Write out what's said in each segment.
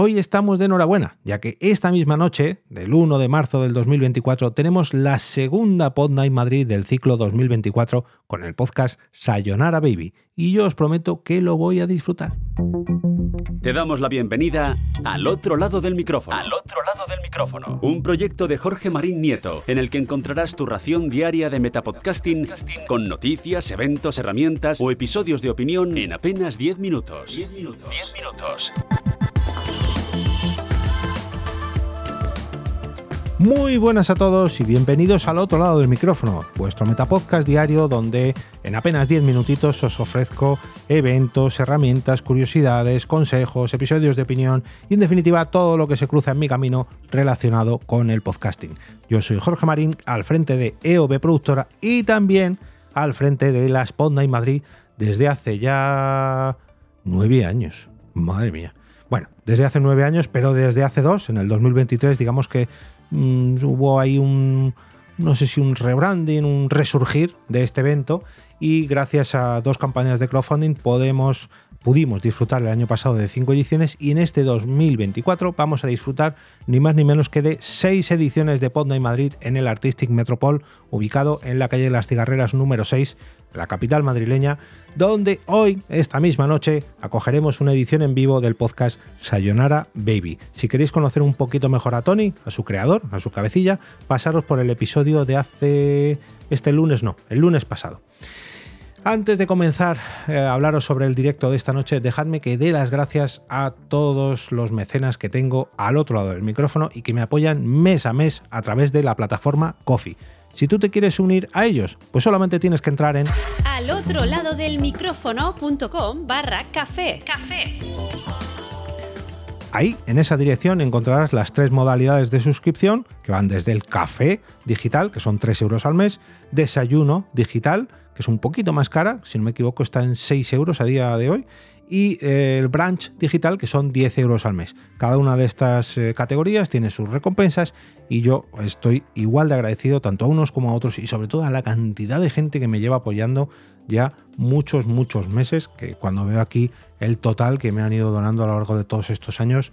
Hoy estamos de enhorabuena, ya que esta misma noche, del 1 de marzo del 2024, tenemos la segunda Pod Night Madrid del ciclo 2024 con el podcast Sayonara Baby, y yo os prometo que lo voy a disfrutar. Te damos la bienvenida al otro lado del micrófono. Al otro lado del micrófono. Un proyecto de Jorge Marín Nieto, en el que encontrarás tu ración diaria de metapodcasting con noticias, eventos, herramientas o episodios de opinión en apenas 10 minutos. 10 minutos. 10 minutos. Muy buenas a todos y bienvenidos al otro lado del micrófono, vuestro metapodcast diario donde en apenas 10 minutitos os ofrezco eventos, herramientas, curiosidades, consejos, episodios de opinión y en definitiva todo lo que se cruza en mi camino relacionado con el podcasting. Yo soy Jorge Marín al frente de EOB Productora y también al frente de la Sponda en Madrid desde hace ya 9 años. Madre mía. Bueno, desde hace nueve años, pero desde hace dos, en el 2023, digamos que Mm, hubo ahí un, no sé si un rebranding, un resurgir de este evento y gracias a dos campañas de crowdfunding podemos, pudimos disfrutar el año pasado de cinco ediciones y en este 2024 vamos a disfrutar ni más ni menos que de seis ediciones de Podnight Madrid en el Artistic Metropol ubicado en la calle de las Cigarreras número 6 la capital madrileña, donde hoy, esta misma noche, acogeremos una edición en vivo del podcast Sayonara Baby. Si queréis conocer un poquito mejor a Tony, a su creador, a su cabecilla, pasaros por el episodio de hace... este lunes, no, el lunes pasado. Antes de comenzar eh, a hablaros sobre el directo de esta noche, dejadme que dé las gracias a todos los mecenas que tengo al otro lado del micrófono y que me apoyan mes a mes a través de la plataforma Coffee. Si tú te quieres unir a ellos, pues solamente tienes que entrar en al otro lado del micrófono.com barra café. Café. Ahí, en esa dirección, encontrarás las tres modalidades de suscripción, que van desde el café digital, que son 3 euros al mes, desayuno digital, que es un poquito más cara, si no me equivoco está en 6 euros a día de hoy, y eh, el branch digital que son 10 euros al mes. Cada una de estas eh, categorías tiene sus recompensas y yo estoy igual de agradecido tanto a unos como a otros y sobre todo a la cantidad de gente que me lleva apoyando ya muchos, muchos meses, que cuando veo aquí el total que me han ido donando a lo largo de todos estos años,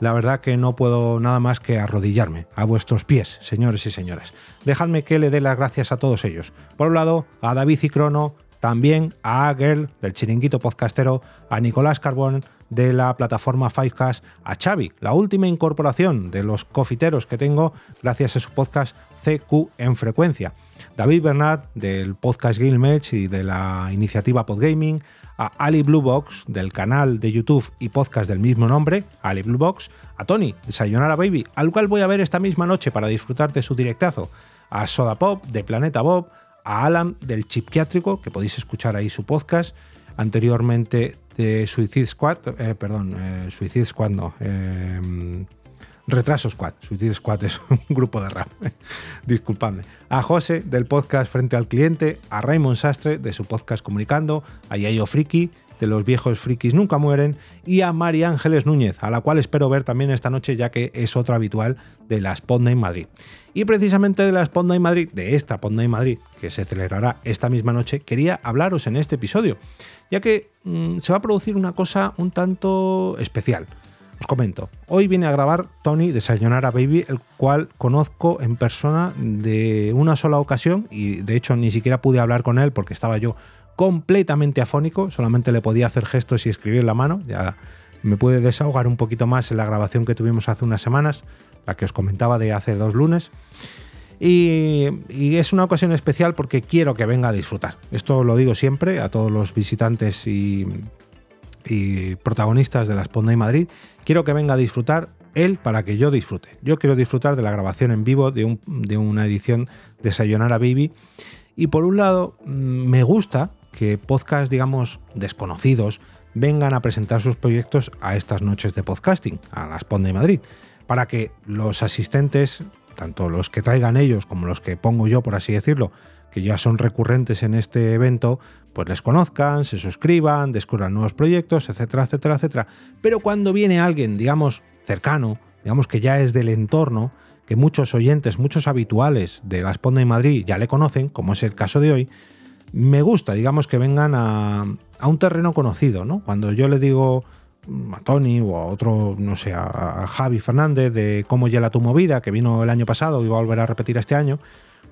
la verdad que no puedo nada más que arrodillarme a vuestros pies, señores y señoras. Dejadme que le dé las gracias a todos ellos. Por un lado, a David y Crono, también a Agel del chiringuito podcastero, a Nicolás Carbón de la plataforma Fivecast, a Xavi, la última incorporación de los cofiteros que tengo gracias a su podcast CQ en frecuencia, David Bernard del podcast Gilmech y de la iniciativa Podgaming, a Ali Bluebox del canal de YouTube y podcast del mismo nombre, Ali Bluebox, a Tony de Sayonara Baby, al cual voy a ver esta misma noche para disfrutar de su directazo, a Soda Pop de Planeta Bob, a Alan del Chipquiátrico, que podéis escuchar ahí su podcast, anteriormente de Suicide Squad, eh, perdón, eh, Suicide Squad no, eh, Retraso Squad, Suicide Squad es un grupo de rap, disculpadme. A José del podcast Frente al Cliente, a Raymond Sastre de su podcast Comunicando, a Yayo Friki de los viejos frikis nunca mueren, y a María Ángeles Núñez, a la cual espero ver también esta noche, ya que es otra habitual de la Sponda en Madrid. Y precisamente de la Sponda en Madrid, de esta Sponda en Madrid, que se celebrará esta misma noche, quería hablaros en este episodio, ya que mm, se va a producir una cosa un tanto especial. Os comento, hoy viene a grabar Tony de Sayonara Baby, el cual conozco en persona de una sola ocasión y de hecho ni siquiera pude hablar con él porque estaba yo completamente afónico, solamente le podía hacer gestos y escribir la mano, ya me pude desahogar un poquito más en la grabación que tuvimos hace unas semanas, la que os comentaba de hace dos lunes. Y, es una ocasión especial porque quiero que venga a disfrutar. Esto lo digo siempre a todos los visitantes y, protagonistas de la Sponda y Madrid. Quiero que venga a disfrutar él para que yo disfrute. Yo quiero disfrutar de la grabación en vivo de, de una edición de Sayonara Baby. Y por un lado, mm, me gusta que podcasts, digamos, desconocidos vengan a presentar sus proyectos a estas noches de podcasting, a las PON de Madrid, para que los asistentes, tanto los que traigan ellos como los que pongo yo, por así decirlo, que ya son recurrentes en este evento, pues les conozcan, se suscriban, descubran nuevos proyectos, etcétera, etcétera, etcétera. Pero cuando viene alguien, digamos, cercano, digamos que ya es del entorno, que muchos oyentes, muchos habituales de la Sponda en Madrid ya le conocen, como es el caso de hoy, me gusta, digamos, que vengan a, un terreno conocido, ¿no? Cuando yo le digo a Tony o a otro, no sé, a, Javi Fernández de Cómo Hiela tu movida, que vino el año pasado y va a volver a repetir este año,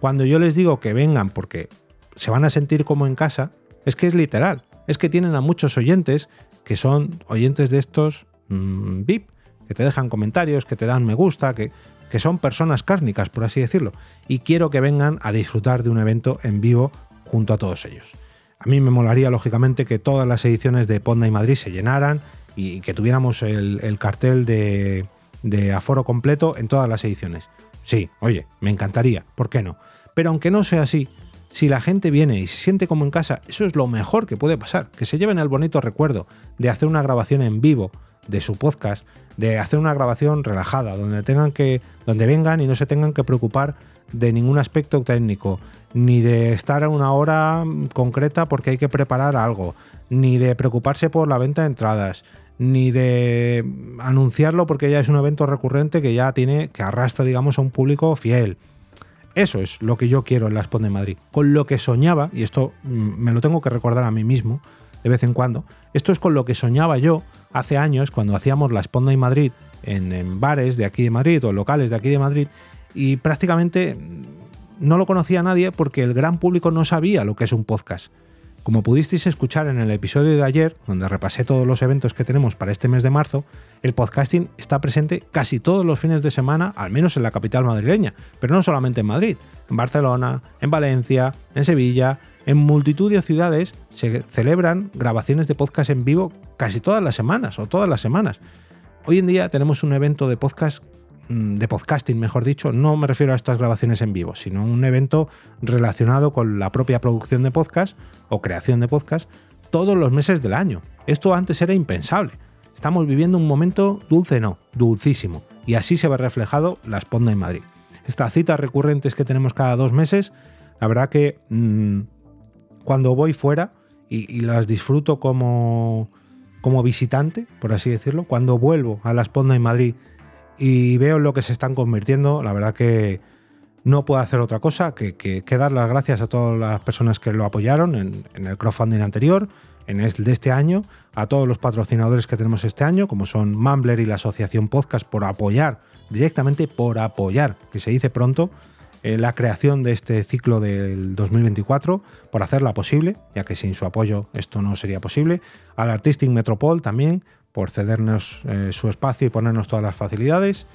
cuando yo les digo que vengan porque se van a sentir como en casa, es que es literal. Es que tienen a muchos oyentes que son oyentes de estos mm, VIP, que te dejan comentarios, que te dan me gusta, que, que son personas cárnicas, por así decirlo. Y quiero que vengan a disfrutar de un evento en vivo junto a todos ellos. A mí me molaría, lógicamente, que todas las ediciones de Ponda y Madrid se llenaran y que tuviéramos el, cartel de, de aforo completo en todas las ediciones. Sí, oye, me encantaría, ¿por qué no? Pero aunque no sea así, si la gente viene y se siente como en casa, eso es lo mejor que puede pasar, que se lleven el bonito recuerdo de hacer una grabación en vivo de su podcast, de hacer una grabación relajada, donde tengan que donde vengan y no se tengan que preocupar de ningún aspecto técnico, ni de estar a una hora concreta porque hay que preparar algo, ni de preocuparse por la venta de entradas, ni de anunciarlo porque ya es un evento recurrente que ya tiene, que arrastra, digamos, a un público fiel. Eso es lo que yo quiero en la Spond de Madrid. Con lo que soñaba, y esto mm, me lo tengo que recordar a mí mismo de vez en cuando, esto es con lo que soñaba yo hace años cuando hacíamos la Sponda en Madrid en, en bares de aquí de Madrid o locales de aquí de Madrid y prácticamente no lo conocía nadie porque el gran público no sabía lo que es un podcast. Como pudisteis escuchar en el episodio de ayer, donde repasé todos los eventos que tenemos para este mes de marzo, el podcasting está presente casi todos los fines de semana, al menos en la capital madrileña, pero no solamente en Madrid, en Barcelona, en Valencia, en Sevilla, en multitud de ciudades se celebran grabaciones de podcast en vivo casi todas las semanas o todas las semanas. Hoy en día tenemos un evento de podcast de podcasting, mejor dicho, no me refiero a estas grabaciones en vivo, sino un evento relacionado con la propia producción de podcast o creación de podcast todos los meses del año. Esto antes era impensable. Estamos viviendo un momento dulce, no, dulcísimo, y así se ve reflejado la Sponda en Madrid. Estas citas recurrentes que tenemos cada dos meses, la verdad que mm, cuando voy fuera y, las disfruto como, como visitante, por así decirlo, cuando vuelvo a la Sponda en Madrid y veo lo que se están convirtiendo, la verdad que no puedo hacer otra cosa que, dar las gracias a todas las personas que lo apoyaron en, el crowdfunding anterior, en el de este año, a todos los patrocinadores que tenemos este año, como son Mumbler y la Asociación Podcast, por apoyar, directamente por apoyar, que se dice pronto, eh, la creación de este ciclo del 2024, por hacerla posible, ya que sin su apoyo esto no sería posible, al Artistic Metropol también, por cedernos eh, su espacio y ponernos todas las facilidades.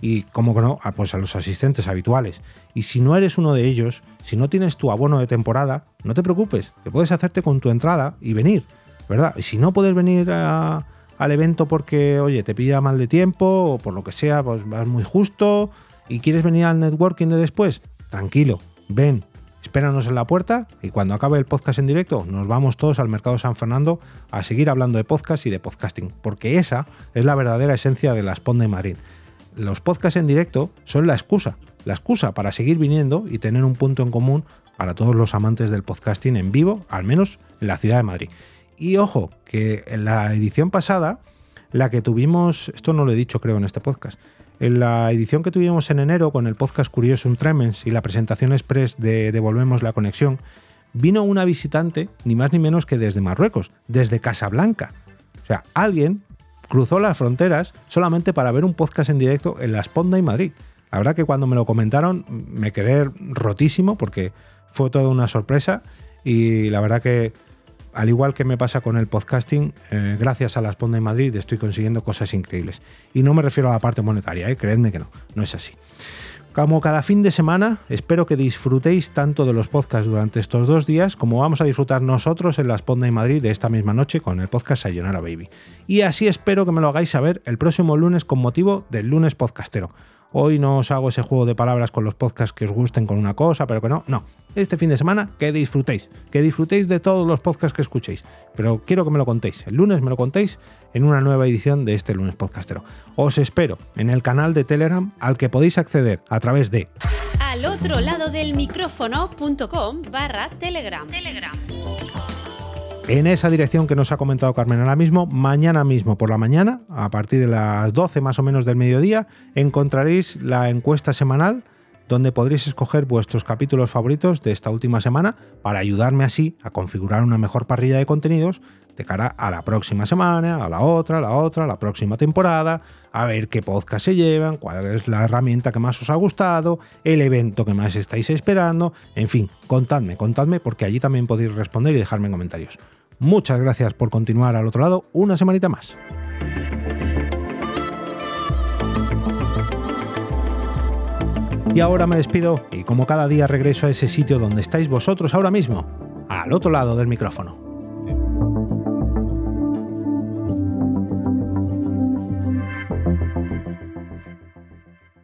Y, como que no, pues a los asistentes habituales. Y si no eres uno de ellos, si no tienes tu abono de temporada, no te preocupes, que puedes hacerte con tu entrada y venir, ¿verdad? Y si no puedes venir al evento porque, oye, te pilla mal de tiempo o por lo que sea, pues vas muy justo y quieres venir al networking de después, tranquilo, ven, Espéranos en la puerta y cuando acabe el podcast en directo nos vamos todos al Mercado San Fernando a seguir hablando de podcast y de podcasting, porque esa es la verdadera esencia de la Sponda Madrid. Los podcasts en directo son la excusa, la excusa para seguir viniendo y tener un punto en común para todos los amantes del podcasting en vivo, al menos en la ciudad de Madrid. Y ojo, que en la edición pasada, la que tuvimos, esto no lo he dicho creo en este podcast, en la edición que tuvimos en enero con el podcast Curioso un Tremens y la presentación express de Devolvemos la Conexión, vino una visitante ni más ni menos que desde Marruecos, desde Casablanca. O sea, alguien cruzó las fronteras solamente para ver un podcast en directo en La Esponda y Madrid. La verdad que cuando me lo comentaron me quedé rotísimo porque fue toda una sorpresa y la verdad que al igual que me pasa con el podcasting, eh, gracias a la Sponda en Madrid estoy consiguiendo cosas increíbles. Y no me refiero a la parte monetaria, eh, creedme que no, no es así. Como cada fin de semana, espero que disfrutéis tanto de los podcasts durante estos dos días como vamos a disfrutar nosotros en la Sponda en Madrid de esta misma noche con el podcast Sayonara Baby. Y así espero que me lo hagáis saber el próximo lunes con motivo del lunes podcastero. Hoy no os hago ese juego de palabras con los podcasts que os gusten con una cosa, pero que no. No. Este fin de semana que disfrutéis. Que disfrutéis de todos los podcasts que escuchéis. Pero quiero que me lo contéis. El lunes me lo contéis en una nueva edición de este lunes podcastero. Os espero en el canal de Telegram al que podéis acceder a través de al otro lado del micrófono.com barra Telegram. Telegram en esa dirección que nos ha comentado Carmen ahora mismo, mañana mismo por la mañana, a partir de las 12 más o menos del mediodía, encontraréis la encuesta semanal donde podréis escoger vuestros capítulos favoritos de esta última semana para ayudarme así a configurar una mejor parrilla de contenidos de cara a la próxima semana, a la otra, a la otra, a la próxima temporada, a ver qué podcast se llevan, cuál es la herramienta que más os ha gustado, el evento que más estáis esperando, en fin, contadme, contadme porque allí también podéis responder y dejarme en comentarios. Muchas gracias por continuar al otro lado una semanita más. Y ahora me despido y como cada día regreso a ese sitio donde estáis vosotros ahora mismo, al otro lado del micrófono.